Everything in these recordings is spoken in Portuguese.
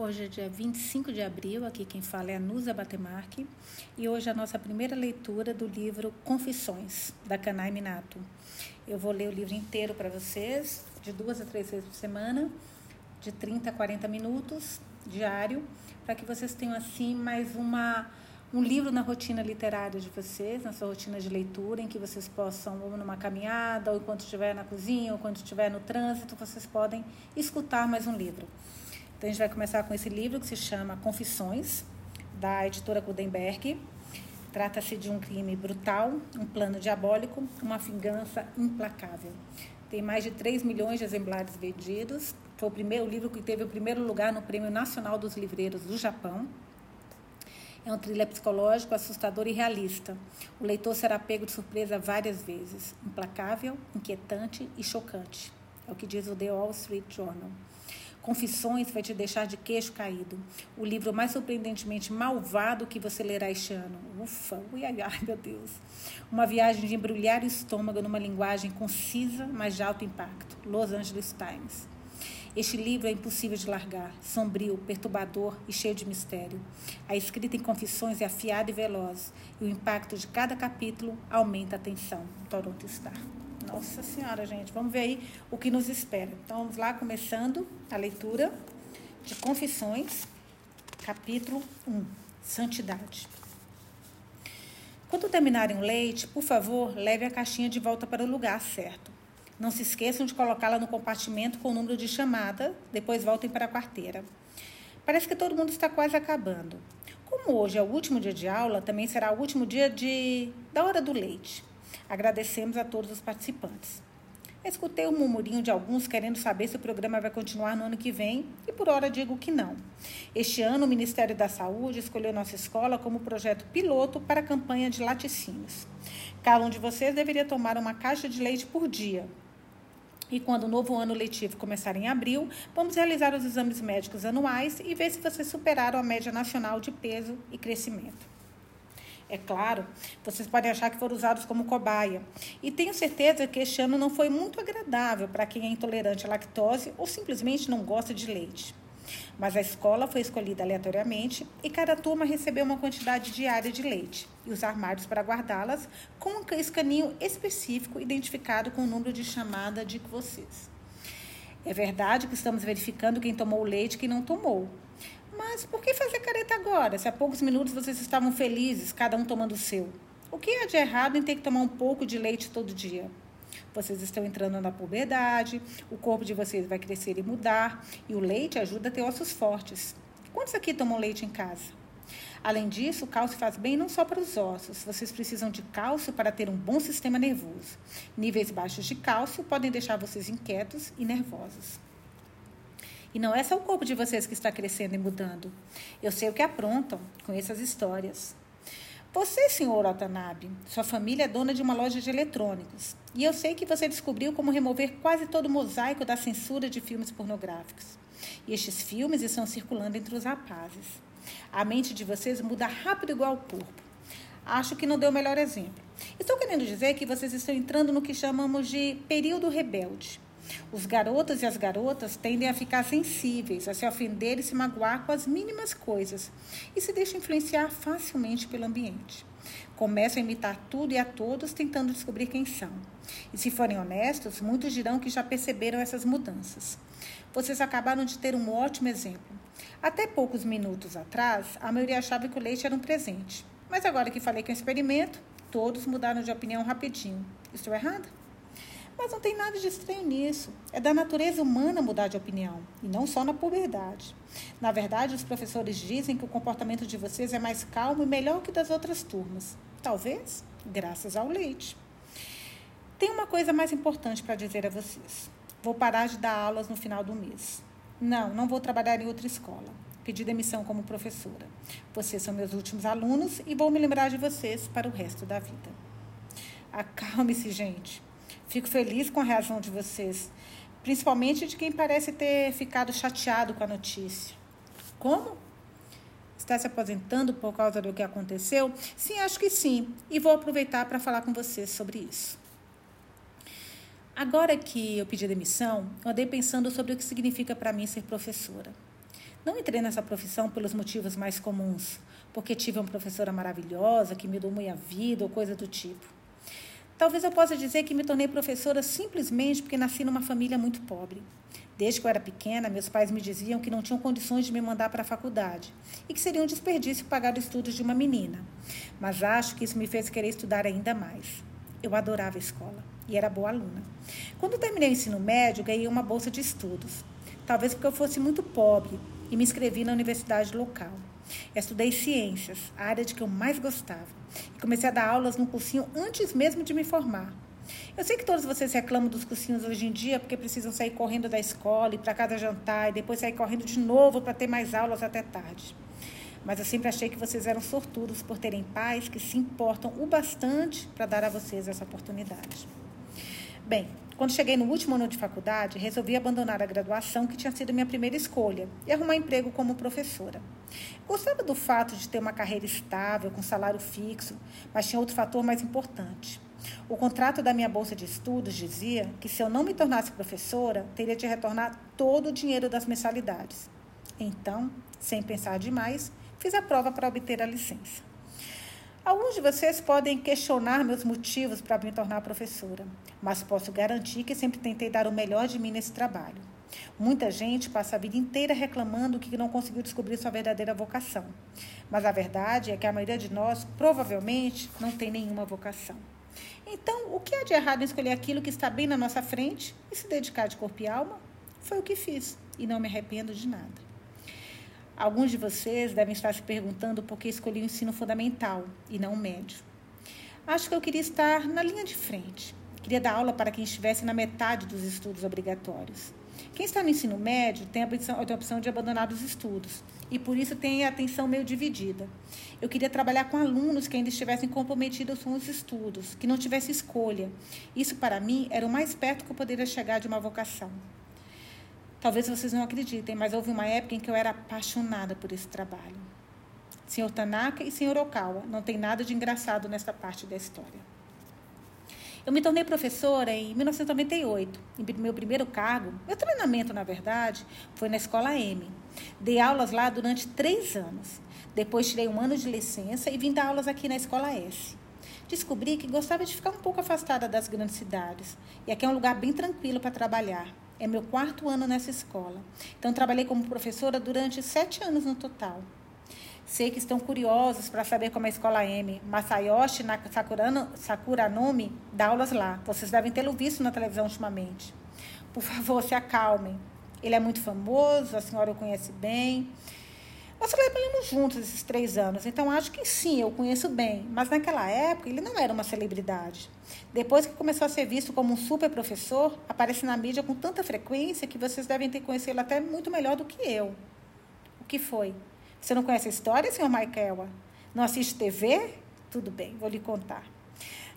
Hoje é dia 25 de abril, aqui quem fala é a Nusa Batemarque, e hoje é a nossa primeira leitura do livro Confissões, da Kanai Minato. Eu vou ler o livro inteiro para vocês, de duas a três vezes por semana, de 30 a 40 minutos, diário, para que vocês tenham assim mais uma um livro na rotina literária de vocês, na sua rotina de leitura, em que vocês possam, ou numa caminhada, ou enquanto estiver na cozinha, ou quando estiver no trânsito, vocês podem escutar mais um livro. Então, a gente vai começar com esse livro que se chama Confissões, da editora Gutenberg. Trata-se de um crime brutal, um plano diabólico, uma vingança implacável. Tem mais de 3 milhões de exemplares vendidos. Foi o primeiro livro que teve o primeiro lugar no Prêmio Nacional dos Livreiros do Japão. É um thriller psicológico assustador e realista. O leitor será pego de surpresa várias vezes. Implacável, inquietante e chocante. É o que diz o The Wall Street Journal. Confissões vai te deixar de queixo caído. O livro mais surpreendentemente malvado que você lerá este ano. Ufa, ui, ai, ai, meu Deus. Uma viagem de embrulhar o estômago numa linguagem concisa, mas de alto impacto. Los Angeles Times. Este livro é impossível de largar, sombrio, perturbador e cheio de mistério. A escrita em confissões é afiada e veloz, e o impacto de cada capítulo aumenta a tensão. Toronto Star. Nossa Senhora, gente, vamos ver aí o que nos espera. Então vamos lá, começando a leitura de Confissões, capítulo 1, Santidade. Quando terminarem o leite, por favor, leve a caixinha de volta para o lugar certo. Não se esqueçam de colocá-la no compartimento com o número de chamada, depois voltem para a quarteira. Parece que todo mundo está quase acabando. Como hoje é o último dia de aula, também será o último dia de da hora do leite. Agradecemos a todos os participantes. Escutei o um murmurinho de alguns querendo saber se o programa vai continuar no ano que vem e por hora digo que não. Este ano o Ministério da Saúde escolheu nossa escola como projeto piloto para a campanha de laticínios. Cada um de vocês deveria tomar uma caixa de leite por dia, e quando o novo ano letivo começar em abril, vamos realizar os exames médicos anuais e ver se vocês superaram a média nacional de peso e crescimento. É claro, vocês podem achar que foram usados como cobaia. E tenho certeza que este ano não foi muito agradável para quem é intolerante à lactose ou simplesmente não gosta de leite. Mas a escola foi escolhida aleatoriamente e cada turma recebeu uma quantidade diária de leite e os armários para guardá-las com um escaninho específico identificado com o número de chamada de vocês. É verdade que estamos verificando quem tomou o leite e quem não tomou. Mas por que fazer careta agora, se há poucos minutos vocês estavam felizes, cada um tomando o seu? O que há de errado em ter que tomar um pouco de leite todo dia? Vocês estão entrando na puberdade, o corpo de vocês vai crescer e mudar, e o leite ajuda a ter ossos fortes. Quantos aqui tomam leite em casa? Além disso, o cálcio faz bem não só para os ossos, vocês precisam de cálcio para ter um bom sistema nervoso. Níveis baixos de cálcio podem deixar vocês inquietos e nervosos. E não é só o corpo de vocês que está crescendo e mudando. Eu sei o que aprontam, com essas histórias. Você, senhor Watanabe, sua família é dona de uma loja de eletrônicos. E eu sei que você descobriu como remover quase todo o mosaico da censura de filmes pornográficos. E estes filmes estão circulando entre os rapazes. A mente de vocês muda rápido igual o corpo. Acho que não deu o melhor exemplo. Estou querendo dizer que vocês estão entrando no que chamamos de período rebelde. Os garotos e as garotas tendem a ficar sensíveis, a se ofender e se magoar com as mínimas coisas e se deixam influenciar facilmente pelo ambiente. Começam a imitar tudo e a todos, tentando descobrir quem são. E se forem honestos, muitos dirão que já perceberam essas mudanças. Vocês acabaram de ter um ótimo exemplo. Até poucos minutos atrás, a maioria achava que o leite era um presente. Mas agora que falei que é um experimento, todos mudaram de opinião rapidinho. Estou errada? Mas não tem nada de estranho nisso. É da natureza humana mudar de opinião, e não só na puberdade. Na verdade, os professores dizem que o comportamento de vocês é mais calmo e melhor que das outras turmas. Talvez graças ao leite. Tem uma coisa mais importante para dizer a vocês. Vou parar de dar aulas no final do mês. Não, não vou trabalhar em outra escola. Pedi demissão como professora. Vocês são meus últimos alunos e vou me lembrar de vocês para o resto da vida. Acalme-se, gente. Fico feliz com a reação de vocês, principalmente de quem parece ter ficado chateado com a notícia. Como? Está se aposentando por causa do que aconteceu? Sim, acho que sim. E vou aproveitar para falar com vocês sobre isso. Agora que eu pedi demissão, eu andei pensando sobre o que significa para mim ser professora. Não entrei nessa profissão pelos motivos mais comuns, porque tive uma professora maravilhosa que me domou a vida ou coisa do tipo. Talvez eu possa dizer que me tornei professora simplesmente porque nasci numa família muito pobre. Desde que eu era pequena, meus pais me diziam que não tinham condições de me mandar para a faculdade e que seria um desperdício pagar os estudos de uma menina. Mas acho que isso me fez querer estudar ainda mais. Eu adorava a escola e era boa aluna. Quando terminei o ensino médio, ganhei uma bolsa de estudos. Talvez porque eu fosse muito pobre e me inscrevi na universidade local. Estudei ciências, a área de que eu mais gostava. E comecei a dar aulas num cursinho antes mesmo de me formar. Eu sei que todos vocês reclamam dos cursinhos hoje em dia porque precisam sair correndo da escola e para casa jantar e depois sair correndo de novo para ter mais aulas até tarde. Mas eu sempre achei que vocês eram sortudos por terem pais que se importam o bastante para dar a vocês essa oportunidade. Bem, quando cheguei no último ano de faculdade, resolvi abandonar a graduação, que tinha sido minha primeira escolha, e arrumar emprego como professora. Gostava do fato de ter uma carreira estável, com salário fixo, mas tinha outro fator mais importante. O contrato da minha bolsa de estudos dizia que se eu não me tornasse professora, teria de retornar todo o dinheiro das mensalidades. Então, sem pensar demais, fiz a prova para obter a licença. Alguns de vocês podem questionar meus motivos para me tornar professora, mas posso garantir que sempre tentei dar o melhor de mim nesse trabalho. Muita gente passa a vida inteira reclamando que não conseguiu descobrir sua verdadeira vocação. Mas a verdade é que a maioria de nós provavelmente não tem nenhuma vocação. Então, o que há de errado em escolher aquilo que está bem na nossa frente e se dedicar de corpo e alma? Foi o que fiz e não me arrependo de nada. Alguns de vocês devem estar se perguntando por que escolhi o ensino fundamental e não o médio. Acho que eu queria estar na linha de frente. Queria dar aula para quem estivesse na metade dos estudos obrigatórios. Quem está no ensino médio tem a opção, tem a opção de abandonar os estudos e por isso tem a atenção meio dividida. Eu queria trabalhar com alunos que ainda estivessem comprometidos com os estudos, que não tivessem escolha. Isso para mim era o mais perto que eu poderia chegar de uma vocação. Talvez vocês não acreditem, mas houve uma época em que eu era apaixonada por esse trabalho. Senhor Tanaka e Senhor Okawa, não tem nada de engraçado nessa parte da história. Eu me tornei professora em 1998. Em meu primeiro cargo, meu treinamento, na verdade, foi na Escola M. Dei aulas lá durante três anos. Depois tirei um ano de licença e vim dar aulas aqui na Escola S. Descobri que gostava de ficar um pouco afastada das grandes cidades. E aqui é um lugar bem tranquilo para trabalhar. É meu quarto ano nessa escola. Então, trabalhei como professora durante sete anos no total. Sei que estão curiosos para saber como a escola M, Masayoshi Sakurano, Sakuranome, dá aulas lá. Vocês devem tê-lo visto na televisão ultimamente. Por favor, se acalmem. Ele é muito famoso, a senhora o conhece bem. Nós trabalhamos juntos esses três anos, então acho que sim, eu conheço bem. Mas naquela época ele não era uma celebridade. Depois que começou a ser visto como um super professor, aparece na mídia com tanta frequência que vocês devem ter conhecido até muito melhor do que eu. O que foi? Você não conhece a história, senhor Michael? Não assiste TV? Tudo bem, vou lhe contar.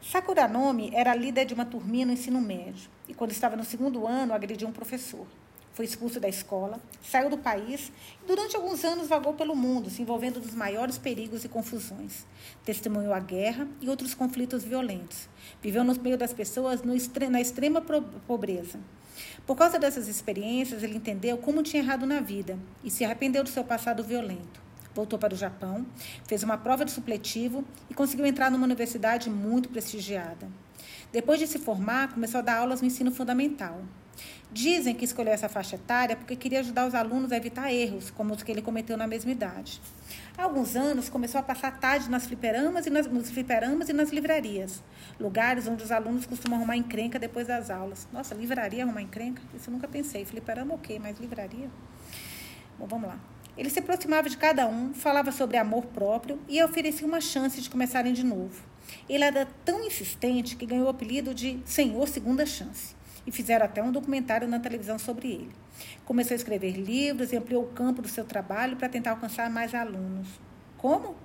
Sakuranome era líder de uma turminha no ensino médio e, quando estava no segundo ano, agrediu um professor foi expulso da escola, saiu do país e durante alguns anos vagou pelo mundo, se envolvendo nos maiores perigos e confusões. Testemunhou a guerra e outros conflitos violentos. Viveu no meio das pessoas na extrema pobreza. Por causa dessas experiências, ele entendeu como tinha errado na vida e se arrependeu do seu passado violento. Voltou para o Japão, fez uma prova de supletivo e conseguiu entrar numa universidade muito prestigiada. Depois de se formar, começou a dar aulas no ensino fundamental. Dizem que escolheu essa faixa etária porque queria ajudar os alunos a evitar erros, como os que ele cometeu na mesma idade. Há alguns anos, começou a passar tarde nas fliperamas e nas, nos fliperamas e nas livrarias, lugares onde os alunos costumam arrumar encrenca depois das aulas. Nossa, livraria arrumar encrenca? Isso eu nunca pensei. Fliperama, ok, mas livraria? Bom, vamos lá. Ele se aproximava de cada um, falava sobre amor próprio e oferecia uma chance de começarem de novo. Ele era tão insistente que ganhou o apelido de Senhor Segunda Chance e fizeram até um documentário na televisão sobre ele. Começou a escrever livros e ampliou o campo do seu trabalho para tentar alcançar mais alunos. Como?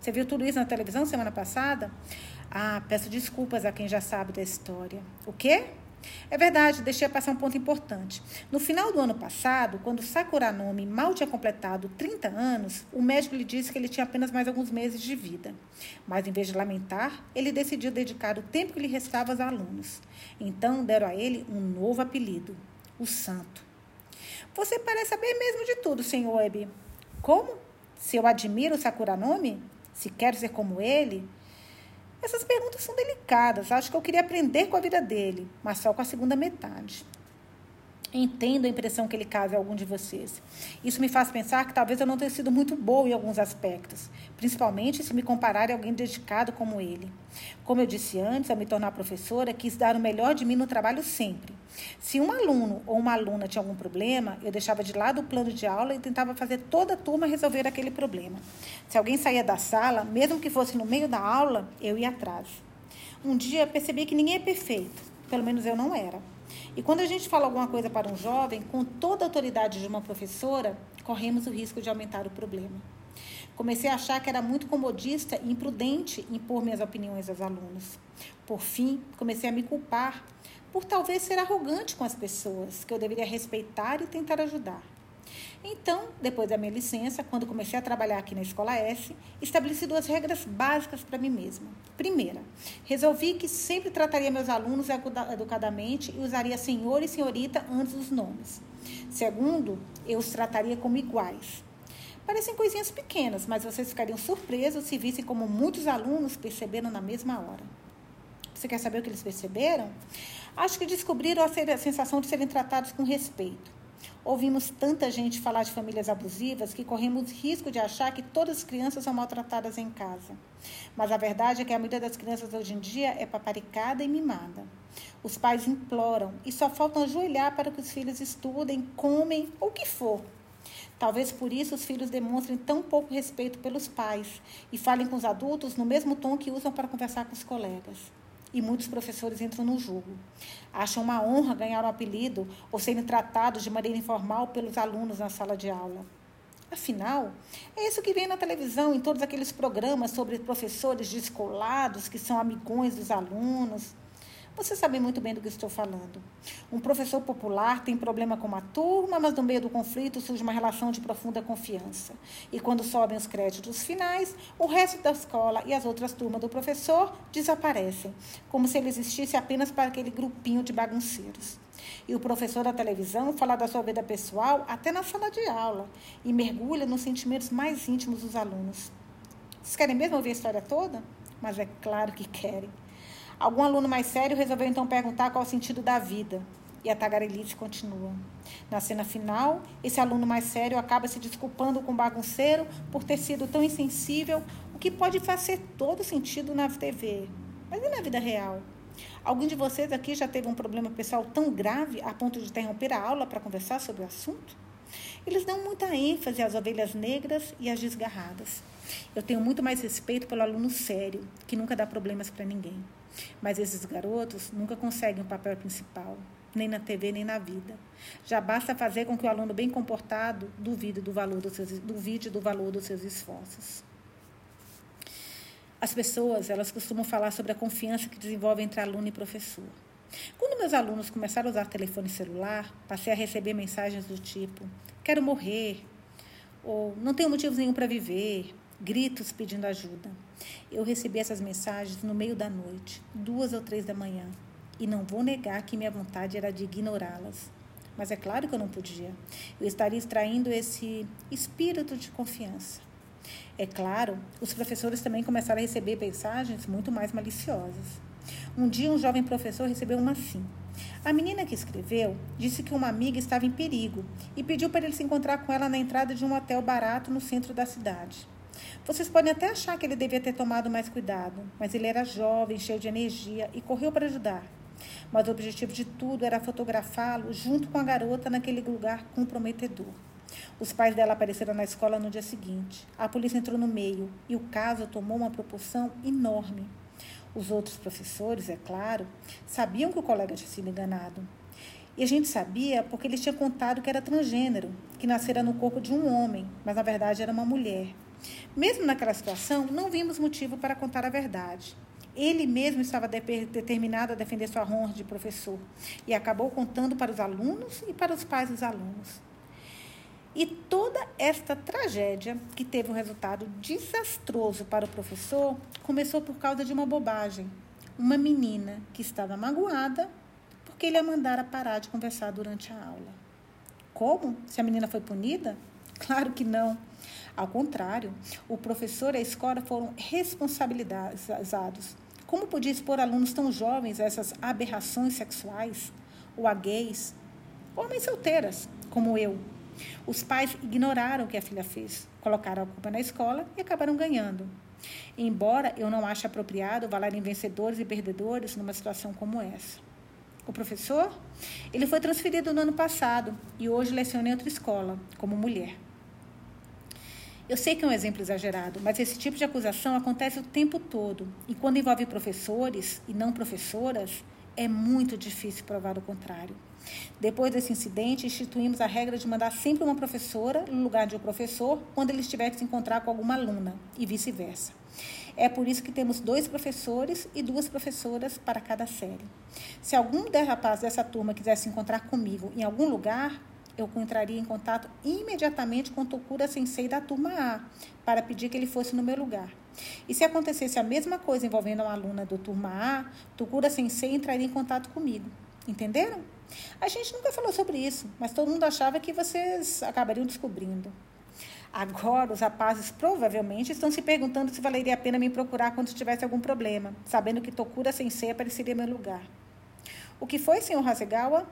Você viu tudo isso na televisão semana passada? Ah, peço desculpas a quem já sabe da história. O quê? É verdade, deixei passar um ponto importante. No final do ano passado, quando Sakuranome mal tinha completado 30 anos, o médico lhe disse que ele tinha apenas mais alguns meses de vida. Mas, em vez de lamentar, ele decidiu dedicar o tempo que lhe restava aos alunos. Então, deram a ele um novo apelido, o Santo. Você parece saber mesmo de tudo, senhor Web. Como? Se eu admiro Sakuranome? Se quero ser como ele? Essas perguntas são delicadas. Acho que eu queria aprender com a vida dele, mas só com a segunda metade. Entendo a impressão que ele causa em algum de vocês. Isso me faz pensar que talvez eu não tenha sido muito boa em alguns aspectos, principalmente se me compararem a alguém dedicado como ele. Como eu disse antes, ao me tornar professora, quis dar o melhor de mim no trabalho sempre. Se um aluno ou uma aluna tinha algum problema, eu deixava de lado o plano de aula e tentava fazer toda a turma resolver aquele problema. Se alguém saía da sala, mesmo que fosse no meio da aula, eu ia atrás. Um dia percebi que ninguém é perfeito, pelo menos eu não era. E quando a gente fala alguma coisa para um jovem, com toda a autoridade de uma professora, corremos o risco de aumentar o problema. Comecei a achar que era muito comodista e imprudente impor minhas opiniões aos alunos. Por fim, comecei a me culpar por talvez ser arrogante com as pessoas, que eu deveria respeitar e tentar ajudar. Então, depois da minha licença, quando comecei a trabalhar aqui na Escola S, estabeleci duas regras básicas para mim mesma. Primeira, resolvi que sempre trataria meus alunos educadamente e usaria senhor e senhorita antes dos nomes. Segundo, eu os trataria como iguais. Parecem coisinhas pequenas, mas vocês ficariam surpresos se vissem como muitos alunos perceberam na mesma hora. Você quer saber o que eles perceberam? Acho que descobriram a sensação de serem tratados com respeito. Ouvimos tanta gente falar de famílias abusivas que corremos risco de achar que todas as crianças são maltratadas em casa. Mas a verdade é que a maioria das crianças hoje em dia é paparicada e mimada. Os pais imploram e só faltam ajoelhar para que os filhos estudem, comem ou o que for. Talvez por isso os filhos demonstrem tão pouco respeito pelos pais e falem com os adultos no mesmo tom que usam para conversar com os colegas e muitos professores entram no jogo. Acham uma honra ganhar um apelido ou serem tratados de maneira informal pelos alunos na sala de aula. Afinal, é isso que vem na televisão, em todos aqueles programas sobre professores descolados que são amigões dos alunos. Você sabe muito bem do que estou falando. Um professor popular tem problema com uma turma, mas no meio do conflito surge uma relação de profunda confiança. E quando sobem os créditos finais, o resto da escola e as outras turmas do professor desaparecem, como se ele existisse apenas para aquele grupinho de bagunceiros. E o professor da televisão fala da sua vida pessoal até na sala de aula e mergulha nos sentimentos mais íntimos dos alunos. Vocês querem mesmo ouvir a história toda? Mas é claro que querem. Algum aluno mais sério resolveu então perguntar qual o sentido da vida. E a tagarelice continua. Na cena final, esse aluno mais sério acaba se desculpando com o bagunceiro por ter sido tão insensível, o que pode fazer todo sentido na TV. Mas e na vida real? Alguém de vocês aqui já teve um problema pessoal tão grave a ponto de interromper a aula para conversar sobre o assunto? Eles dão muita ênfase às ovelhas negras e às desgarradas. Eu tenho muito mais respeito pelo aluno sério, que nunca dá problemas para ninguém. Mas esses garotos nunca conseguem o papel principal, nem na TV, nem na vida. Já basta fazer com que o aluno bem comportado duvide do valor dos seus, duvide do valor dos seus esforços. As pessoas, elas costumam falar sobre a confiança que desenvolve entre aluno e professor. Quando meus alunos começaram a usar telefone celular, passei a receber mensagens do tipo: quero morrer, ou não tenho motivo nenhum para viver, gritos pedindo ajuda. Eu recebi essas mensagens no meio da noite, duas ou três da manhã, e não vou negar que minha vontade era de ignorá-las. Mas é claro que eu não podia. Eu estaria extraindo esse espírito de confiança. É claro, os professores também começaram a receber mensagens muito mais maliciosas. Um dia, um jovem professor recebeu uma assim. A menina que escreveu disse que uma amiga estava em perigo e pediu para ele se encontrar com ela na entrada de um hotel barato no centro da cidade. Vocês podem até achar que ele devia ter tomado mais cuidado, mas ele era jovem, cheio de energia e correu para ajudar. Mas o objetivo de tudo era fotografá-lo junto com a garota naquele lugar comprometedor. Os pais dela apareceram na escola no dia seguinte. A polícia entrou no meio e o caso tomou uma proporção enorme. Os outros professores, é claro, sabiam que o colega tinha sido enganado. E a gente sabia porque ele tinha contado que era transgênero, que nascera no corpo de um homem, mas na verdade era uma mulher. Mesmo naquela situação, não vimos motivo para contar a verdade. Ele mesmo estava determinado a defender sua honra de professor e acabou contando para os alunos e para os pais dos alunos. E toda esta tragédia, que teve um resultado desastroso para o professor, começou por causa de uma bobagem. Uma menina que estava magoada porque ele a mandara parar de conversar durante a aula. Como? Se a menina foi punida? Claro que não. Ao contrário, o professor e a escola foram responsabilizados. Como podia expor alunos tão jovens a essas aberrações sexuais? Ou a gays? Homens solteiras, como eu. Os pais ignoraram o que a filha fez, colocaram a culpa na escola e acabaram ganhando. Embora eu não ache apropriado falar em vencedores e perdedores numa situação como essa. O professor, ele foi transferido no ano passado e hoje leciona em outra escola, como mulher. Eu sei que é um exemplo exagerado, mas esse tipo de acusação acontece o tempo todo. E quando envolve professores e não professoras, é muito difícil provar o contrário. Depois desse incidente, instituímos a regra de mandar sempre uma professora no lugar de um professor quando ele estiver que se encontrar com alguma aluna, e vice-versa. É por isso que temos dois professores e duas professoras para cada série. Se algum rapaz dessa turma quiser se encontrar comigo em algum lugar, eu entraria em contato imediatamente com Tokura Sensei da turma A, para pedir que ele fosse no meu lugar. E se acontecesse a mesma coisa envolvendo uma aluna do turma A, Tokura Sensei entraria em contato comigo. Entenderam? A gente nunca falou sobre isso, mas todo mundo achava que vocês acabariam descobrindo. Agora, os rapazes provavelmente estão se perguntando se valeria a pena me procurar quando tivesse algum problema, sabendo que Tokura Sensei apareceria no meu lugar. O que foi, senhor Hasegawa?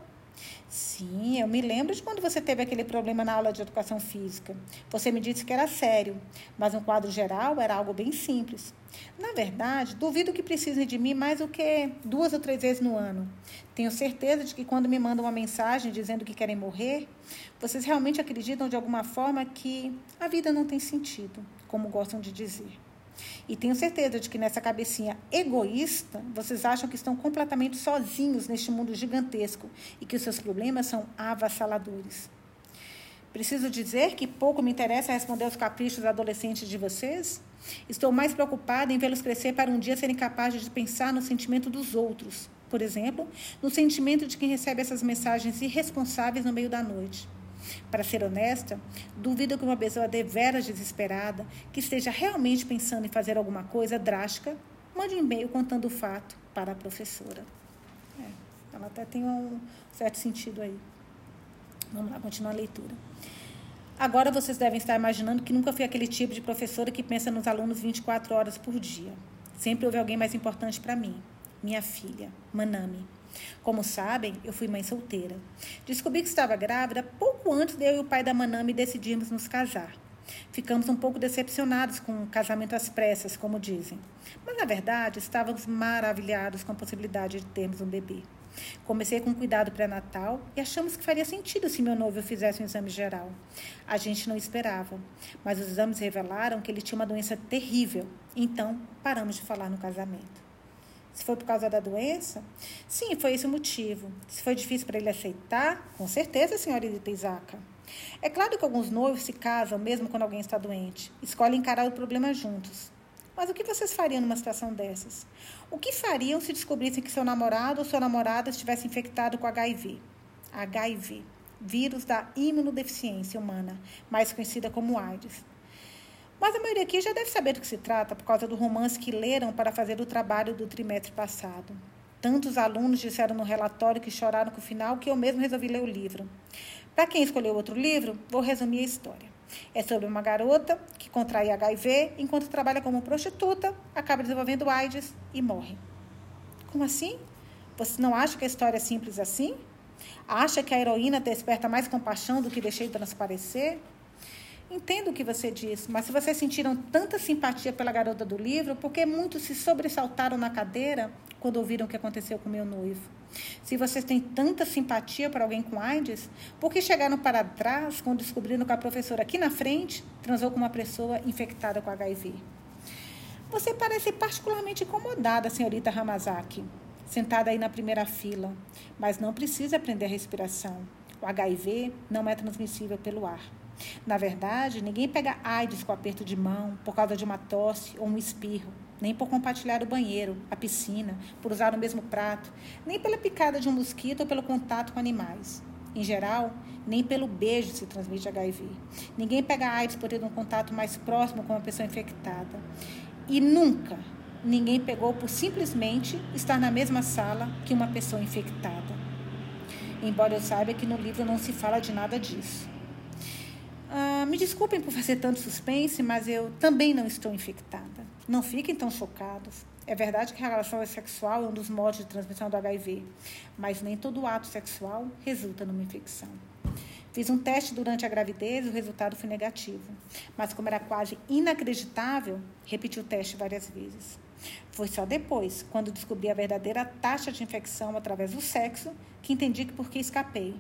Sim, eu me lembro de quando você teve aquele problema na aula de educação física. Você me disse que era sério, mas no quadro geral era algo bem simples. Na verdade, duvido que precisem de mim mais do que duas ou três vezes no ano. Tenho certeza de que quando me mandam uma mensagem dizendo que querem morrer, vocês realmente acreditam de alguma forma que a vida não tem sentido, como gostam de dizer. E tenho certeza de que nessa cabecinha egoísta, vocês acham que estão completamente sozinhos neste mundo gigantesco e que os seus problemas são avassaladores. Preciso dizer que pouco me interessa responder aos caprichos adolescentes de vocês. Estou mais preocupada em vê-los crescer para um dia serem capazes de pensar no sentimento dos outros. Por exemplo, no sentimento de quem recebe essas mensagens irresponsáveis no meio da noite. Para ser honesta, duvido que uma pessoa deveras desesperada, que esteja realmente pensando em fazer alguma coisa drástica, mande um e-mail contando o fato para a professora. É, ela até tem um certo sentido aí. Vamos lá, continuar a leitura. Agora vocês devem estar imaginando que nunca fui aquele tipo de professora que pensa nos alunos 24 horas por dia. Sempre houve alguém mais importante para mim, minha filha, Manami. Como sabem, eu fui mãe solteira. Descobri que estava grávida pouco antes de eu e o pai da Manami decidirmos nos casar. Ficamos um pouco decepcionados com o casamento às pressas, como dizem. Mas, na verdade, estávamos maravilhados com a possibilidade de termos um bebê. Comecei com cuidado pré-natal e achamos que faria sentido se meu noivo fizesse um exame geral. A gente não esperava, mas os exames revelaram que ele tinha uma doença terrível. Então, paramos de falar no casamento. Se foi por causa da doença? Sim, foi esse o motivo. Se foi difícil para ele aceitar, com certeza, senhorita Isaka. É claro que alguns noivos se casam mesmo quando alguém está doente. Escolhem encarar o problema juntos. Mas o que vocês fariam numa situação dessas? O que fariam se descobrissem que seu namorado ou sua namorada estivesse infectado com HIV? HIV, vírus da imunodeficiência humana, mais conhecida como AIDS. Mas a maioria aqui já deve saber do que se trata por causa do romance que leram para fazer o trabalho do trimestre passado. Tantos alunos disseram no relatório que choraram com o final que eu mesmo resolvi ler o livro. Para quem escolheu outro livro, vou resumir a história. É sobre uma garota que contrai HIV enquanto trabalha como prostituta, acaba desenvolvendo AIDS e morre. Como assim? Você não acha que a história é simples assim? Acha que a heroína desperta mais compaixão do que deixei transparecer? Entendo o que você diz, mas se vocês sentiram tanta simpatia pela garota do livro, por que muitos se sobressaltaram na cadeira quando ouviram o que aconteceu com meu noivo? Se vocês têm tanta simpatia por alguém com AIDS, por que chegaram para trás quando descobriram que a professora aqui na frente transou com uma pessoa infectada com HIV? Você parece particularmente incomodada, senhorita Ramazaki, sentada aí na primeira fila, mas não precisa aprender a respiração. O HIV não é transmissível pelo ar. Na verdade, ninguém pega AIDS com aperto de mão, por causa de uma tosse ou um espirro, nem por compartilhar o banheiro, a piscina, por usar o mesmo prato, nem pela picada de um mosquito ou pelo contato com animais. Em geral, nem pelo beijo se transmite HIV. Ninguém pega AIDS por ter um contato mais próximo com uma pessoa infectada. E nunca ninguém pegou por simplesmente estar na mesma sala que uma pessoa infectada. embora eu saiba que no livro não se fala de nada disso. Ah, me desculpem por fazer tanto suspense, mas eu também não estou infectada. Não fiquem tão chocados. É verdade que a relação sexual é um dos modos de transmissão do HIV, mas nem todo ato sexual resulta numa infecção. Fiz um teste durante a gravidez e o resultado foi negativo. Mas, como era quase inacreditável, repeti o teste várias vezes. Foi só depois, quando descobri a verdadeira taxa de infecção através do sexo, que entendi que por que escapei.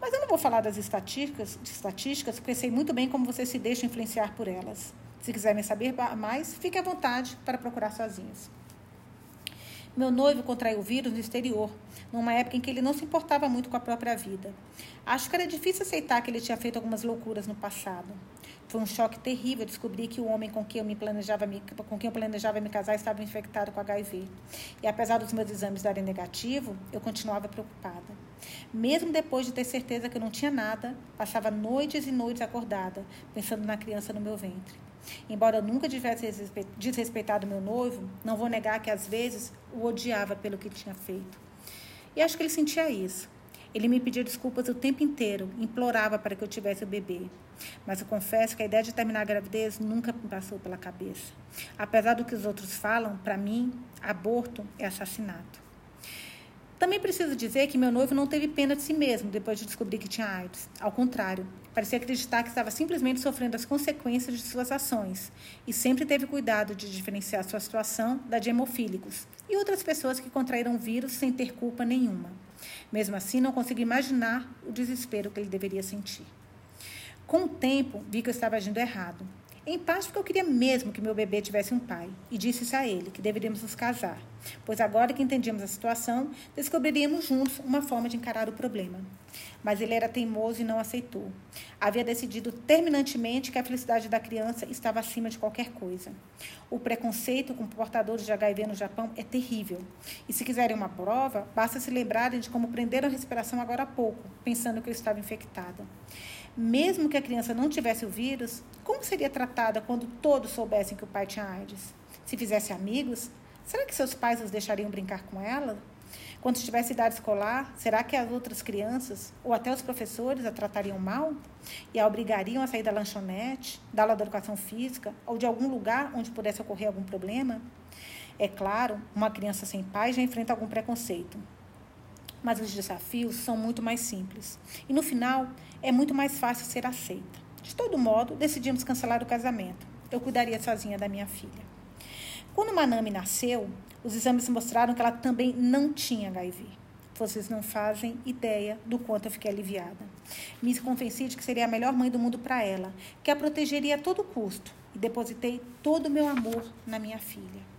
Mas eu não vou falar das estatísticas, estatísticas, porque sei muito bem como você se deixa influenciar por elas. Se quiserem saber mais, fique à vontade para procurar sozinhos. Meu noivo contraiu o vírus no exterior, numa época em que ele não se importava muito com a própria vida. Acho que era difícil aceitar que ele tinha feito algumas loucuras no passado. Foi um choque terrível descobrir que o homem com quem eu me planejava me, com quem eu planejava me casar estava infectado com HIV. E apesar dos meus exames darem negativo, eu continuava preocupada. Mesmo depois de ter certeza que eu não tinha nada, passava noites e noites acordada, pensando na criança no meu ventre. Embora eu nunca tivesse desrespeitado meu noivo, não vou negar que às vezes o odiava pelo que tinha feito. E acho que ele sentia isso. Ele me pedia desculpas o tempo inteiro, implorava para que eu tivesse o bebê. Mas eu confesso que a ideia de terminar a gravidez nunca me passou pela cabeça. Apesar do que os outros falam, para mim, aborto é assassinato. Também preciso dizer que meu noivo não teve pena de si mesmo depois de descobrir que tinha AIDS. Ao contrário, parecia acreditar que estava simplesmente sofrendo as consequências de suas ações e sempre teve cuidado de diferenciar sua situação da de hemofílicos e outras pessoas que contraíram o vírus sem ter culpa nenhuma. Mesmo assim, não consigo imaginar o desespero que ele deveria sentir. Com o tempo, vi que eu estava agindo errado. Em parte porque eu queria mesmo que meu bebê tivesse um pai, e disse isso a ele, que deveríamos nos casar, pois agora que entendíamos a situação, descobriríamos juntos uma forma de encarar o problema. Mas ele era teimoso e não aceitou. Havia decidido terminantemente que a felicidade da criança estava acima de qualquer coisa. O preconceito com portadores de HIV no Japão é terrível. E se quiserem uma prova, basta se lembrarem de como prenderam a respiração agora há pouco, pensando que eu estava infectada. Mesmo que a criança não tivesse o vírus, como seria tratada quando todos soubessem que o pai tinha AIDS? Se fizesse amigos, será que seus pais os deixariam brincar com ela? Quando estivesse em idade escolar, será que as outras crianças ou até os professores a tratariam mal e a obrigariam a sair da lanchonete, da aula de educação física ou de algum lugar onde pudesse ocorrer algum problema? É claro, uma criança sem pai já enfrenta algum preconceito, mas os desafios são muito mais simples. E no final, é muito mais fácil ser aceita. De todo modo, decidimos cancelar o casamento. Eu cuidaria sozinha da minha filha. Quando Manami nasceu, os exames mostraram que ela também não tinha HIV. Vocês não fazem ideia do quanto eu fiquei aliviada. Me convenci de que seria a melhor mãe do mundo para ela, que a protegeria a todo custo, e depositei todo o meu amor na minha filha.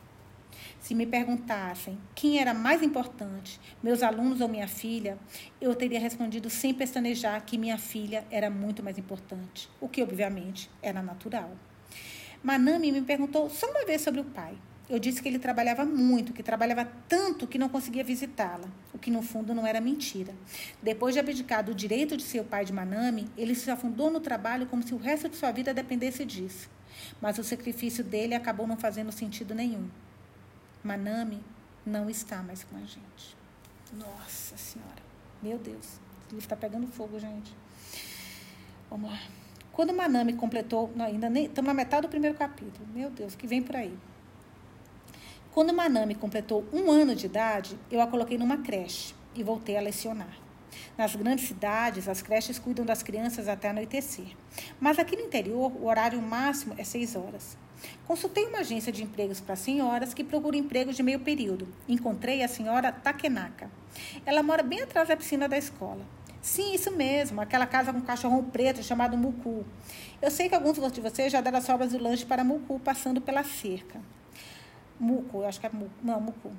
Se me perguntassem quem era mais importante, meus alunos ou minha filha, eu teria respondido sem pestanejar que minha filha era muito mais importante, o que obviamente era natural. Manami me perguntou só uma vez sobre o pai. Eu disse que ele trabalhava muito, que trabalhava tanto que não conseguia visitá-la, o que no fundo não era mentira. Depois de abdicar do direito de ser o pai de Manami, ele se afundou no trabalho como se o resto de sua vida dependesse disso. Mas o sacrifício dele acabou não fazendo sentido nenhum. Manami não está mais com a gente. Nossa Senhora. Meu Deus. O livro está pegando fogo, gente. Vamos lá. Quando Manami completou, não, ainda nem estamos na metade do primeiro capítulo. Meu Deus, que vem por aí. Quando Manami completou um ano de idade, eu a coloquei numa creche e voltei a lecionar. Nas grandes cidades, as creches cuidam das crianças até anoitecer. Mas aqui no interior, o horário máximo é seis horas. Consultei uma agência de empregos para senhoras que procura empregos de meio período. Encontrei a senhora Takenaka. Ela mora bem atrás da piscina da escola. Sim, isso mesmo, aquela casa com cachorrão preto chamado Mucu. Eu sei que alguns de vocês já deram as sobras do lanche para Mucu passando pela cerca. Mucu, eu acho que é Mucu. Não, Mucu.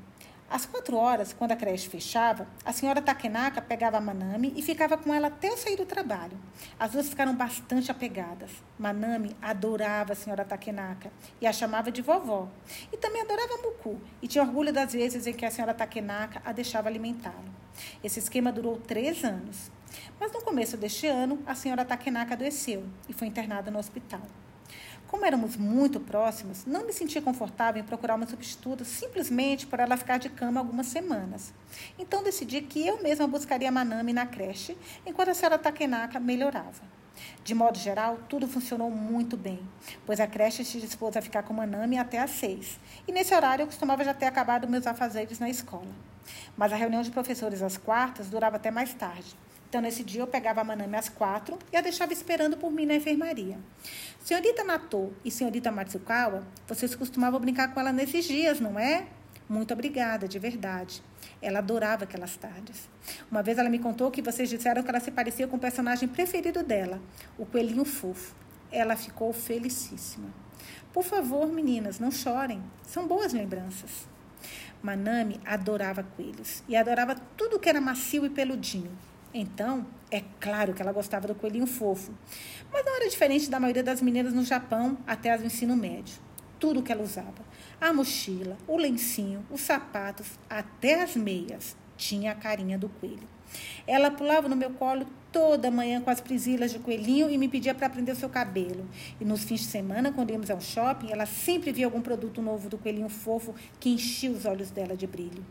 Às quatro horas, quando a creche fechava, a senhora Takenaka pegava a Manami e ficava com ela até eu sair do trabalho. As duas ficaram bastante apegadas. Manami adorava a senhora Takenaka e a chamava de vovó. E também adorava Muku e tinha orgulho das vezes em que a senhora Takenaka a deixava alimentá-lo. Esse esquema durou três anos. Mas no começo deste ano, a senhora Takenaka adoeceu e foi internada no hospital. Como éramos muito próximos, não me sentia confortável em procurar uma substituta simplesmente por ela ficar de cama algumas semanas. Então decidi que eu mesma buscaria Manami na creche, enquanto a senhora Takenaka melhorava. De modo geral, tudo funcionou muito bem, pois a creche se dispôs a ficar com Manami até às seis, e nesse horário eu costumava já ter acabado meus afazeres na escola. Mas a reunião de professores às quartas durava até mais tarde. Então, nesse dia, eu pegava a Manami às quatro e a deixava esperando por mim na enfermaria. Senhorita Natô e senhorita Matsukawa, vocês costumavam brincar com ela nesses dias, não é? Muito obrigada, de verdade. Ela adorava aquelas tardes. Uma vez ela me contou que vocês disseram que ela se parecia com o personagem preferido dela, o coelhinho fofo. Ela ficou felicíssima. Por favor, meninas, não chorem. São boas lembranças. Manami adorava coelhos e adorava tudo que era macio e peludinho. Então, é claro que ela gostava do coelhinho fofo. Mas não era diferente da maioria das meninas no Japão até as do ensino médio. Tudo que ela usava. A mochila, o lencinho, os sapatos, até as meias, tinha a carinha do coelho. Ela pulava no meu colo toda manhã com as prisilas de coelhinho e me pedia para prender o seu cabelo. E nos fins de semana, quando íamos ao shopping, ela sempre via algum produto novo do coelhinho fofo que enchia os olhos dela de brilho.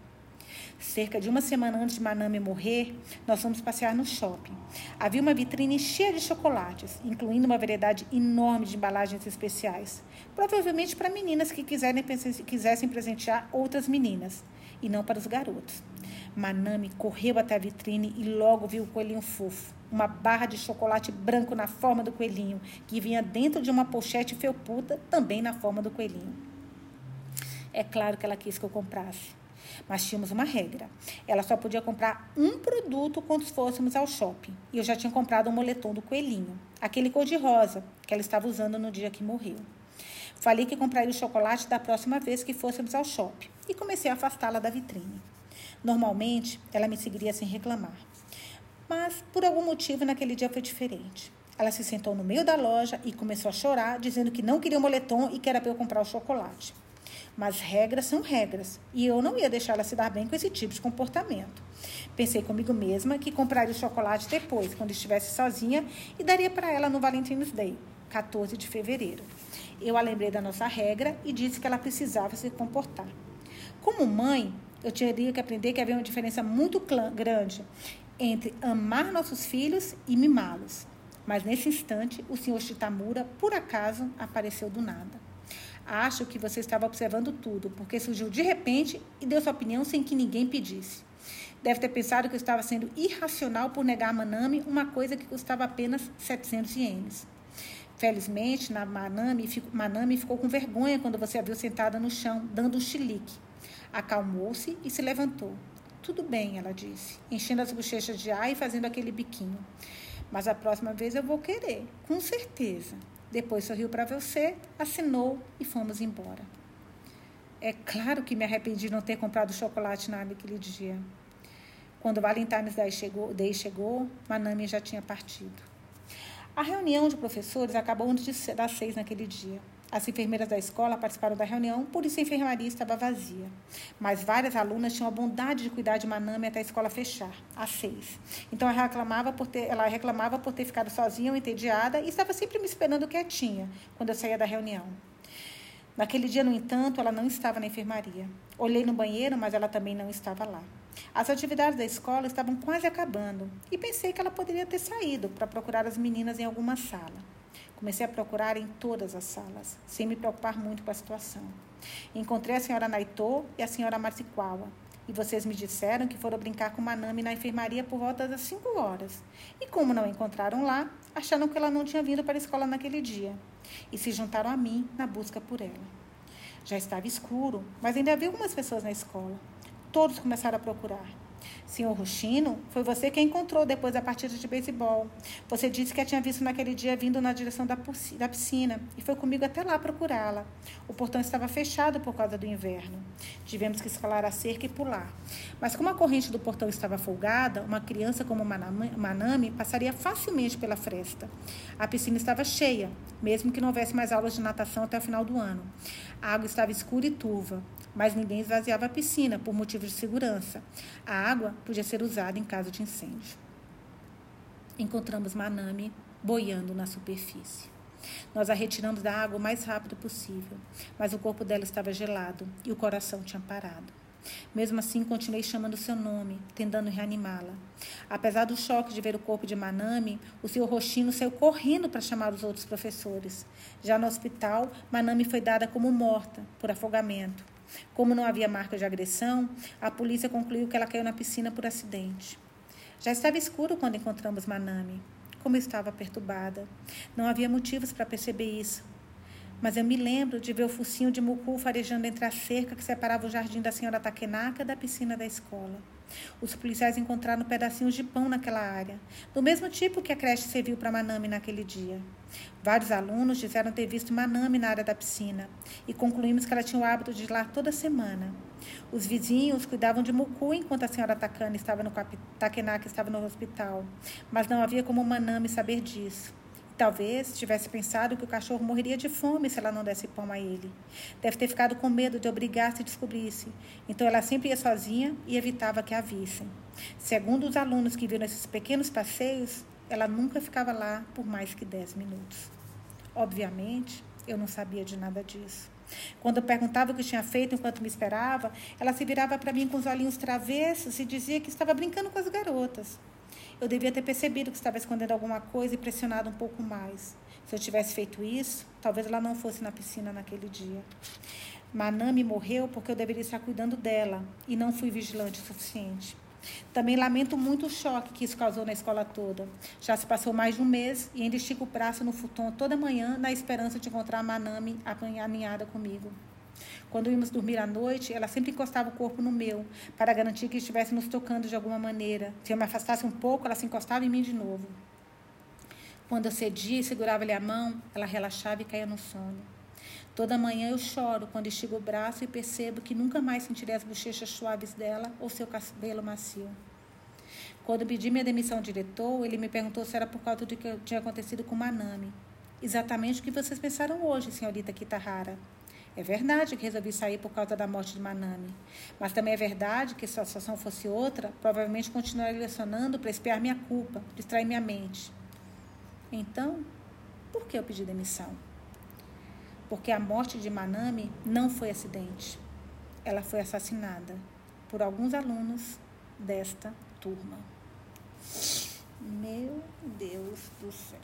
Cerca de uma semana antes de Manami morrer, nós fomos passear no shopping. Havia uma vitrine cheia de chocolates, incluindo uma variedade enorme de embalagens especiais, provavelmente para meninas que quisessem presentear outras meninas, e não para os garotos. Manami correu até a vitrine e logo viu o coelhinho fofo, uma barra de chocolate branco na forma do coelhinho, que vinha dentro de uma pochete felpuda, também na forma do coelhinho. É claro que ela quis que eu comprasse. Mas tínhamos uma regra. Ela só podia comprar um produto quando fôssemos ao shopping. E eu já tinha comprado um moletom do coelhinho, aquele cor-de-rosa que ela estava usando no dia que morreu. Falei que compraria o chocolate da próxima vez que fôssemos ao shopping e comecei a afastá-la da vitrine. Normalmente, ela me seguiria sem reclamar. Mas, por algum motivo, naquele dia foi diferente. Ela se sentou no meio da loja e começou a chorar, dizendo que não queria o moletom e que era para eu comprar o chocolate. Mas regras são regras, e eu não ia deixar ela se dar bem com esse tipo de comportamento. Pensei comigo mesma que compraria o chocolate depois, quando estivesse sozinha, e daria para ela no Valentine's Day, 14 de fevereiro. Eu a lembrei da nossa regra e disse que ela precisava se comportar. Como mãe, eu teria que aprender que havia uma diferença muito grande entre amar nossos filhos e mimá-los. Mas nesse instante, o senhor Chitamura, por acaso, apareceu do nada. Acho que você estava observando tudo, porque surgiu de repente e deu sua opinião sem que ninguém pedisse. Deve ter pensado que eu estava sendo irracional por negar a Manami uma coisa que custava apenas 700 ienes. Felizmente, na Manami, Manami ficou com vergonha quando você a viu sentada no chão, dando um chilique. Acalmou-se e se levantou. Tudo bem, ela disse, enchendo as bochechas de ar e fazendo aquele biquinho. Mas a próxima vez eu vou querer, com certeza. Depois sorriu para você, assinou e fomos embora. É claro que me arrependi de não ter comprado chocolate naquele dia. Quando Valentine's Day chegou, Day chegou, Manami já tinha partido. A reunião de professores acabou antes das seis naquele dia. As enfermeiras da escola participaram da reunião, por isso a enfermaria estava vazia. Mas várias alunas tinham a bondade de cuidar de Manami até a escola fechar, às seis. Então ela reclamava por ter, ela reclamava por ter ficado sozinha ou entediada e estava sempre me esperando quietinha quando eu saía da reunião. Naquele dia, no entanto, ela não estava na enfermaria. Olhei no banheiro, mas ela também não estava lá. As atividades da escola estavam quase acabando e pensei que ela poderia ter saído para procurar as meninas em alguma sala. Comecei a procurar em todas as salas, sem me preocupar muito com a situação. Encontrei a senhora Naitô e a senhora Marciquawa, e vocês me disseram que foram brincar com Manami na enfermaria por volta das 5 horas. E como não encontraram lá, acharam que ela não tinha vindo para a escola naquele dia. E se juntaram a mim na busca por ela. Já estava escuro, mas ainda havia algumas pessoas na escola. Todos começaram a procurar. Senhor Ruxino, foi você quem encontrou depois da partida de beisebol. Você disse que a tinha visto naquele dia vindo na direção da piscina e foi comigo até lá procurá-la. O portão estava fechado por causa do inverno. Tivemos que escalar a cerca e pular. Mas como a corrente do portão estava folgada, uma criança como Manami passaria facilmente pela fresta. A piscina estava cheia, mesmo que não houvesse mais aulas de natação até o final do ano. A água estava escura e turva mas ninguém esvaziava a piscina por motivos de segurança. A água podia ser usada em caso de incêndio. Encontramos Manami boiando na superfície. Nós a retiramos da água o mais rápido possível, mas o corpo dela estava gelado e o coração tinha parado. Mesmo assim, continuei chamando seu nome, tentando reanimá-la. Apesar do choque de ver o corpo de Manami, o seu Roxino saiu correndo para chamar os outros professores. Já no hospital, Manami foi dada como morta por afogamento. Como não havia marca de agressão, a polícia concluiu que ela caiu na piscina por acidente. Já estava escuro quando encontramos Manami. Como estava perturbada. Não havia motivos para perceber isso. Mas eu me lembro de ver o focinho de mucu farejando entre a cerca que separava o jardim da senhora Takenaka da piscina da escola. Os policiais encontraram pedacinhos de pão naquela área, do mesmo tipo que a creche serviu para Manami naquele dia. Vários alunos disseram ter visto Manami na área da piscina e concluímos que ela tinha o hábito de ir lá toda semana. Os vizinhos cuidavam de Muku enquanto a senhora Takana estava no Takenaka estava no hospital, mas não havia como Manami saber disso. Talvez tivesse pensado que o cachorro morreria de fome se ela não desse pão a ele. Deve ter ficado com medo de obrigar se descobrisse. Então ela sempre ia sozinha e evitava que a vissem. Segundo os alunos que viram esses pequenos passeios, ela nunca ficava lá por mais que dez minutos. Obviamente, eu não sabia de nada disso. Quando eu perguntava o que tinha feito enquanto me esperava, ela se virava para mim com os olhinhos travessos e dizia que estava brincando com as garotas. Eu devia ter percebido que estava escondendo alguma coisa e pressionado um pouco mais. Se eu tivesse feito isso, talvez ela não fosse na piscina naquele dia. Manami morreu porque eu deveria estar cuidando dela e não fui vigilante o suficiente. Também lamento muito o choque que isso causou na escola toda. Já se passou mais de um mês e ainda estico o braço no futon toda manhã na esperança de encontrar Manami apanhada comigo. Quando íamos dormir à noite, ela sempre encostava o corpo no meu, para garantir que estivesse nos tocando de alguma maneira. Se eu me afastasse um pouco, ela se encostava em mim de novo. Quando eu cedia e segurava-lhe a mão, ela relaxava e caía no sono. Toda manhã eu choro quando estigo o braço e percebo que nunca mais sentirei as bochechas suaves dela ou seu cabelo macio. Quando pedi minha demissão ao diretor, ele me perguntou se era por causa do que tinha acontecido com Manami. Exatamente o que vocês pensaram hoje, senhorita Kitahara. É verdade que resolvi sair por causa da morte de Manami. Mas também é verdade que se a situação fosse outra, provavelmente continuaria lecionando para espiar minha culpa, distrair minha mente. Então, por que eu pedi demissão? Porque a morte de Manami não foi acidente. Ela foi assassinada por alguns alunos desta turma. Meu Deus do céu.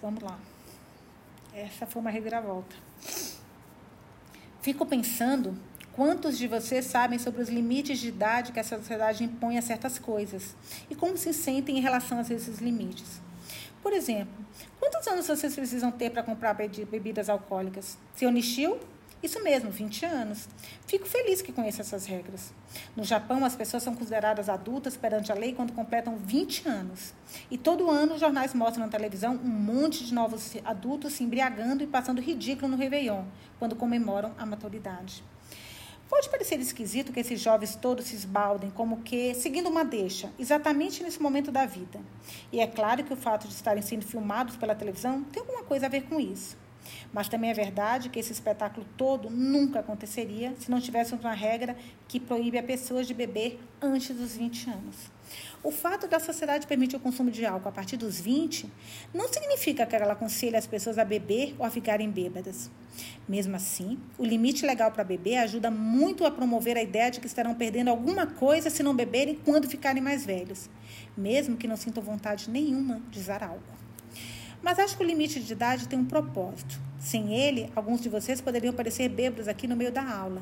Vamos lá. Essa foi uma reviravolta. Fico pensando quantos de vocês sabem sobre os limites de idade que a sociedade impõe a certas coisas e como se sentem em relação a esses limites. Por exemplo, quantos anos vocês precisam ter para comprar bebidas alcoólicas? Seu Nishio isso mesmo, 20 anos. Fico feliz que conheça essas regras. No Japão, as pessoas são consideradas adultas perante a lei quando completam 20 anos. E todo ano os jornais mostram na televisão um monte de novos adultos se embriagando e passando ridículo no Réveillon, quando comemoram a maturidade. Pode parecer esquisito que esses jovens todos se esbaldem como que seguindo uma deixa, exatamente nesse momento da vida. E é claro que o fato de estarem sendo filmados pela televisão tem alguma coisa a ver com isso. Mas também é verdade que esse espetáculo todo nunca aconteceria se não tivéssemos uma regra que proíbe a pessoas de beber antes dos 20 anos. O fato da sociedade permitir o consumo de álcool a partir dos 20 não significa que ela aconselha as pessoas a beber ou a ficarem bêbadas. Mesmo assim, o limite legal para beber ajuda muito a promover a ideia de que estarão perdendo alguma coisa se não beberem quando ficarem mais velhos, mesmo que não sintam vontade nenhuma de usar álcool. Mas acho que o limite de idade tem um propósito. Sem ele, alguns de vocês poderiam parecer bêbados aqui no meio da aula.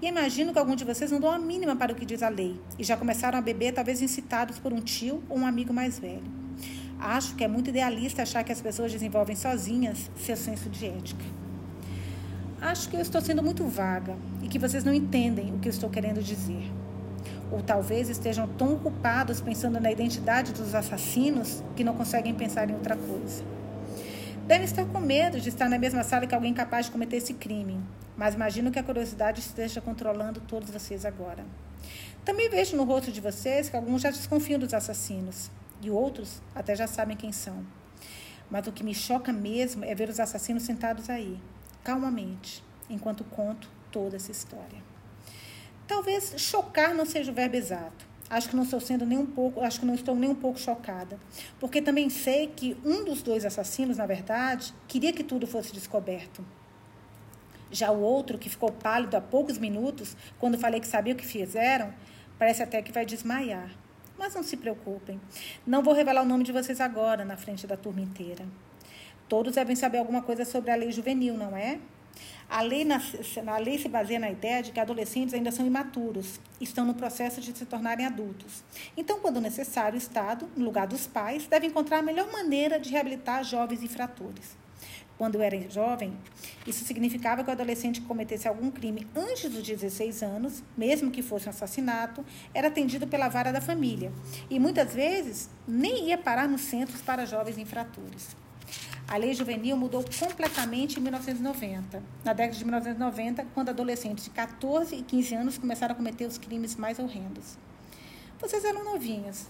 E imagino que alguns de vocês não dão a mínima para o que diz a lei e já começaram a beber, talvez incitados por um tio ou um amigo mais velho. Acho que é muito idealista achar que as pessoas desenvolvem sozinhas seu senso de ética. Acho que eu estou sendo muito vaga e que vocês não entendem o que eu estou querendo dizer. Ou talvez estejam tão ocupados pensando na identidade dos assassinos que não conseguem pensar em outra coisa. Devem estar com medo de estar na mesma sala que alguém capaz de cometer esse crime, mas imagino que a curiosidade esteja controlando todos vocês agora. Também vejo no rosto de vocês que alguns já desconfiam dos assassinos e outros até já sabem quem são. Mas o que me choca mesmo é ver os assassinos sentados aí, calmamente, enquanto conto toda essa história. Talvez chocar não seja o verbo exato. acho que não estou sendo nem um pouco, acho que não estou nem um pouco chocada, porque também sei que um dos dois assassinos, na verdade, queria que tudo fosse descoberto. Já o outro, que ficou pálido há poucos minutos, quando falei que sabia o que fizeram, parece até que vai desmaiar. Mas não se preocupem, não vou revelar o nome de vocês agora, na frente da turma inteira. Todos devem saber alguma coisa sobre a lei juvenil, não é? A lei, na, a lei se baseia na ideia de que adolescentes ainda são imaturos, estão no processo de se tornarem adultos. Então, quando necessário, o Estado, no lugar dos pais, deve encontrar a melhor maneira de reabilitar jovens infratores. Quando eu era jovem, isso significava que o adolescente que cometesse algum crime antes dos 16 anos, mesmo que fosse um assassinato, era atendido pela vara da família e muitas vezes nem ia parar nos centros para jovens infratores. A lei juvenil mudou completamente em 1990, na década de 1990, quando adolescentes de 14 e 15 anos começaram a cometer os crimes mais horrendos. Vocês eram novinhos.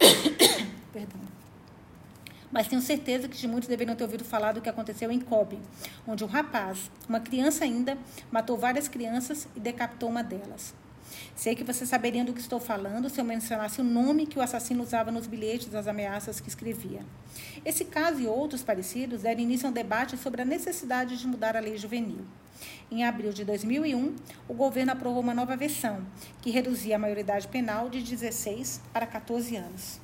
Perdão. Mas tenho certeza que de muitos deveriam ter ouvido falar do que aconteceu em Kobe, onde um rapaz, uma criança ainda, matou várias crianças e decapitou uma delas. Sei que vocês saberiam do que estou falando se eu mencionasse o nome que o assassino usava nos bilhetes das ameaças que escrevia. Esse caso e outros parecidos deram início a um debate sobre a necessidade de mudar a lei juvenil. Em abril de 2001, o governo aprovou uma nova versão, que reduzia a maioridade penal de 16 para 14 anos.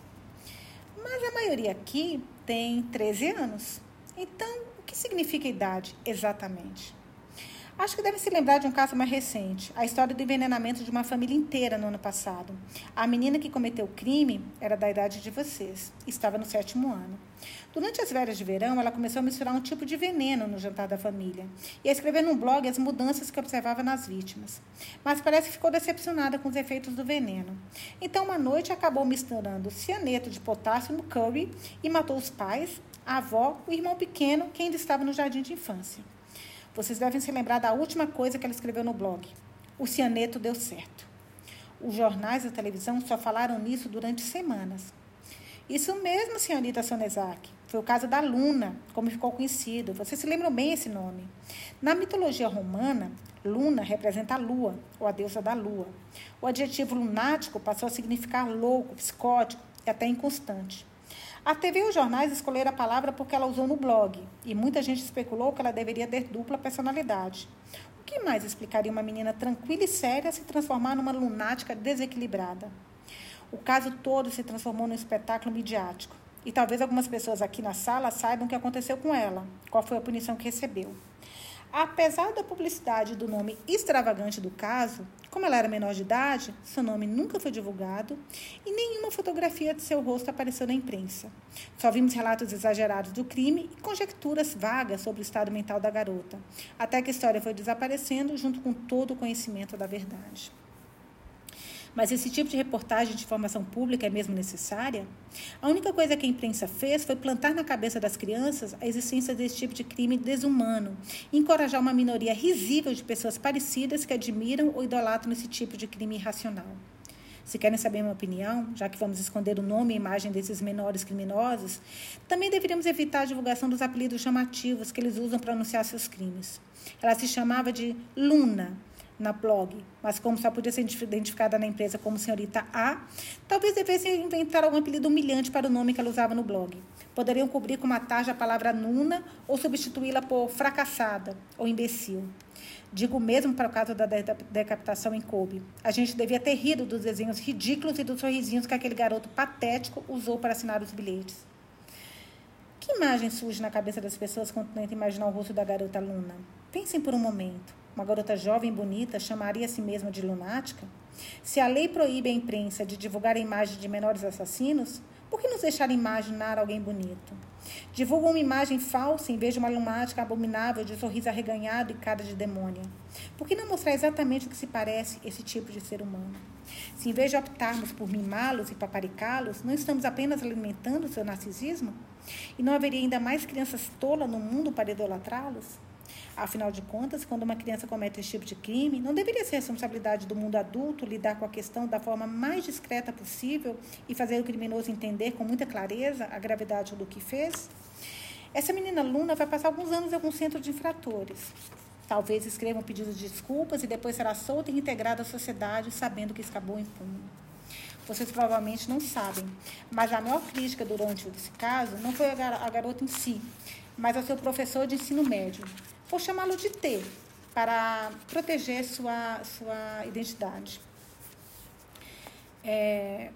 Mas a maioria aqui tem 13 anos. Então, o que significa idade exatamente? Acho que deve se lembrar de um caso mais recente, a história do envenenamento de uma família inteira no ano passado. A menina que cometeu o crime era da idade de vocês, estava no sétimo ano. Durante as férias de verão, ela começou a misturar um tipo de veneno no jantar da família e a escrever no blog as mudanças que observava nas vítimas. Mas parece que ficou decepcionada com os efeitos do veneno. Então, uma noite, acabou misturando cianeto de potássio no curry e matou os pais, a avó, o irmão pequeno, que ainda estava no jardim de infância. Vocês devem se lembrar da última coisa que ela escreveu no blog. O cianeto deu certo. Os jornais e a televisão só falaram nisso durante semanas. Isso mesmo, senhorita Sonezak. Foi o caso da Luna, como ficou conhecido. Vocês se lembram bem esse nome. Na mitologia romana, Luna representa a lua, ou a deusa da lua. O adjetivo lunático passou a significar louco, psicótico e até inconstante. A TV e os jornais escolheram a palavra porque ela usou no blog, e muita gente especulou que ela deveria ter dupla personalidade. O que mais explicaria uma menina tranquila e séria se transformar numa lunática desequilibrada? O caso todo se transformou num espetáculo midiático. E talvez algumas pessoas aqui na sala saibam o que aconteceu com ela, qual foi a punição que recebeu. Apesar da publicidade do nome extravagante do caso, como ela era menor de idade, seu nome nunca foi divulgado e nenhuma fotografia de seu rosto apareceu na imprensa. Só vimos relatos exagerados do crime e conjecturas vagas sobre o estado mental da garota, até que a história foi desaparecendo junto com todo o conhecimento da verdade. Mas esse tipo de reportagem de informação pública é mesmo necessária? A única coisa que a imprensa fez foi plantar na cabeça das crianças a existência desse tipo de crime desumano encorajar uma minoria risível de pessoas parecidas que admiram ou idolatram esse tipo de crime irracional. Se querem saber minha opinião, já que vamos esconder o nome e imagem desses menores criminosos, também deveríamos evitar a divulgação dos apelidos chamativos que eles usam para anunciar seus crimes. Ela se chamava de Luna, na blog, mas como só podia ser identificada na empresa como senhorita A, talvez devesse inventar algum apelido humilhante para o nome que ela usava no blog. Poderiam cobrir com uma tarja a palavra nuna ou substituí-la por fracassada ou imbecil. Digo mesmo para o caso da decapitação em Kobe. A gente devia ter rido dos desenhos ridículos e dos sorrisinhos que aquele garoto patético usou para assinar os bilhetes. Que imagem surge na cabeça das pessoas quando tentam imaginar o rosto da garota Luna? Pensem por um momento. Uma garota jovem e bonita chamaria a si mesma de lunática? Se a lei proíbe a imprensa de divulgar a imagem de menores assassinos, por que nos deixar imaginar alguém bonito? Divulgam uma imagem falsa em vez de uma lunática abominável de sorriso arreganhado e cara de demônia. Por que não mostrar exatamente o que se parece esse tipo de ser humano? Se em vez de optarmos por mimá-los e paparicá-los, não estamos apenas alimentando o seu narcisismo? E não haveria ainda mais crianças tolas no mundo para idolatrá-los? Afinal de contas, quando uma criança comete esse tipo de crime, não deveria ser responsabilidade do mundo adulto lidar com a questão da forma mais discreta possível e fazer o criminoso entender com muita clareza a gravidade do que fez? Essa menina Luna vai passar alguns anos em algum centro de infratores. Talvez escreva um pedido de desculpas e depois será solta e integrada à sociedade, sabendo que escapou impune. vocês provavelmente não sabem. Mas a maior crítica durante esse caso não foi a, gar a garota em si, mas ao seu professor de ensino médio, por chamá-lo de T, para proteger sua, sua identidade. É,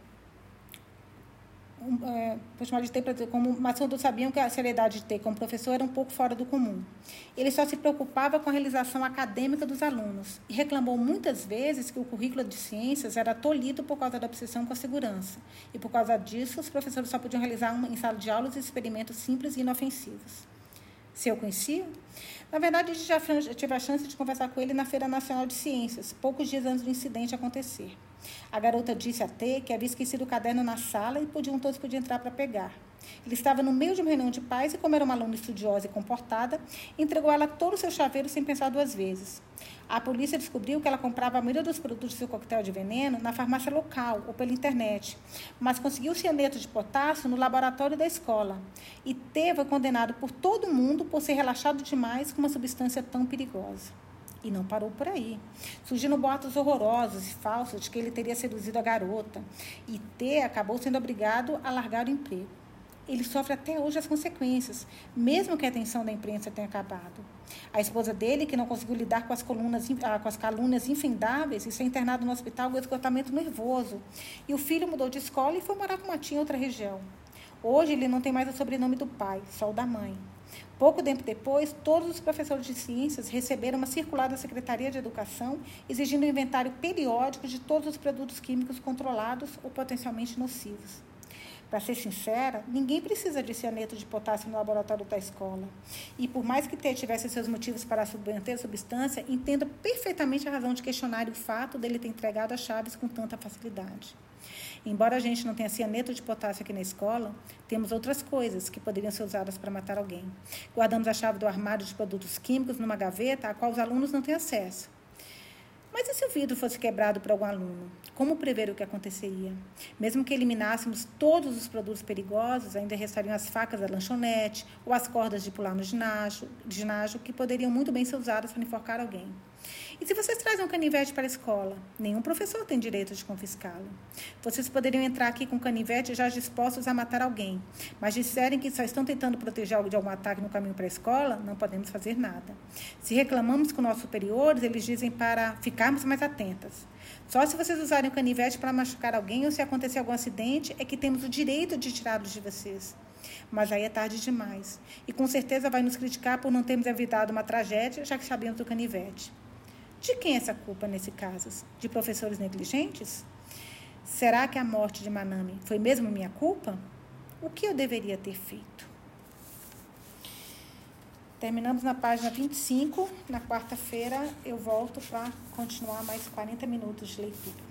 um, é, chamar de T para como, mas todos sabiam que a seriedade de T como professor era um pouco fora do comum. Ele só se preocupava com a realização acadêmica dos alunos e reclamou muitas vezes que o currículo de ciências era tolhido por causa da obsessão com a segurança. E por causa disso, os professores só podiam realizar em sala de aulas experimentos simples e inofensivos. Se eu conhecia? Na verdade, já tive a chance de conversar com ele na Feira Nacional de Ciências, poucos dias antes do incidente acontecer. A garota disse a T que havia esquecido o caderno na sala e podiam todos podiam entrar para pegar. Ele estava no meio de uma reunião de pais e, como era uma aluna estudiosa e comportada, entregou a ela todo o seu chaveiro sem pensar duas vezes. A polícia descobriu que ela comprava a maioria dos produtos do seu coquetel de veneno na farmácia local ou pela internet, mas conseguiu cianeto de potássio no laboratório da escola. E T foi condenado por todo mundo por ser relaxado demais com uma substância tão perigosa. E não parou por aí. Surgiram boatos horrorosos e falsos de que ele teria seduzido a garota. E T acabou sendo obrigado a largar o emprego. Ele sofre até hoje as consequências, mesmo que a atenção da imprensa tenha acabado. A esposa dele, que não conseguiu lidar com as, colunas, ah, com as calúnias infindáveis, está internado no hospital com esgotamento nervoso. E o filho mudou de escola e foi morar com uma tia em outra região. Hoje ele não tem mais o sobrenome do pai, só o da mãe. Pouco tempo depois, todos os professores de ciências receberam uma circular da Secretaria de Educação exigindo um inventário periódico de todos os produtos químicos controlados ou potencialmente nocivos. Para ser sincera, ninguém precisa de cianeto de potássio no laboratório da escola. E por mais que tivesse seus motivos para submeter a substância, entenda perfeitamente a razão de questionar o fato dele ter entregado as chaves com tanta facilidade. Embora a gente não tenha cianeto de potássio aqui na escola, temos outras coisas que poderiam ser usadas para matar alguém. Guardamos a chave do armário de produtos químicos numa gaveta a qual os alunos não têm acesso. Mas e se o vidro fosse quebrado por algum aluno? Como prever o que aconteceria? Mesmo que eliminássemos todos os produtos perigosos, ainda restariam as facas da lanchonete ou as cordas de pular no ginásio, ginásio que poderiam muito bem ser usadas para enforcar alguém. E se vocês trazem um canivete para a escola? Nenhum professor tem direito de confiscá-lo. Vocês poderiam entrar aqui com canivete já dispostos a matar alguém, mas disserem que só estão tentando proteger algo de algum ataque no caminho para a escola, não podemos fazer nada. Se reclamamos com nossos superiores, eles dizem para ficarmos mais atentas. Só se vocês usarem o canivete para machucar alguém ou se acontecer algum acidente, é que temos o direito de tirá-los de vocês. Mas aí é tarde demais. E com certeza vai nos criticar por não termos evitado uma tragédia, já que sabemos do canivete. De quem é essa culpa nesse caso? De professores negligentes? Será que a morte de Manami foi mesmo minha culpa? O que eu deveria ter feito? Terminamos na página 25. Na quarta-feira eu volto para continuar mais 40 minutos de leitura.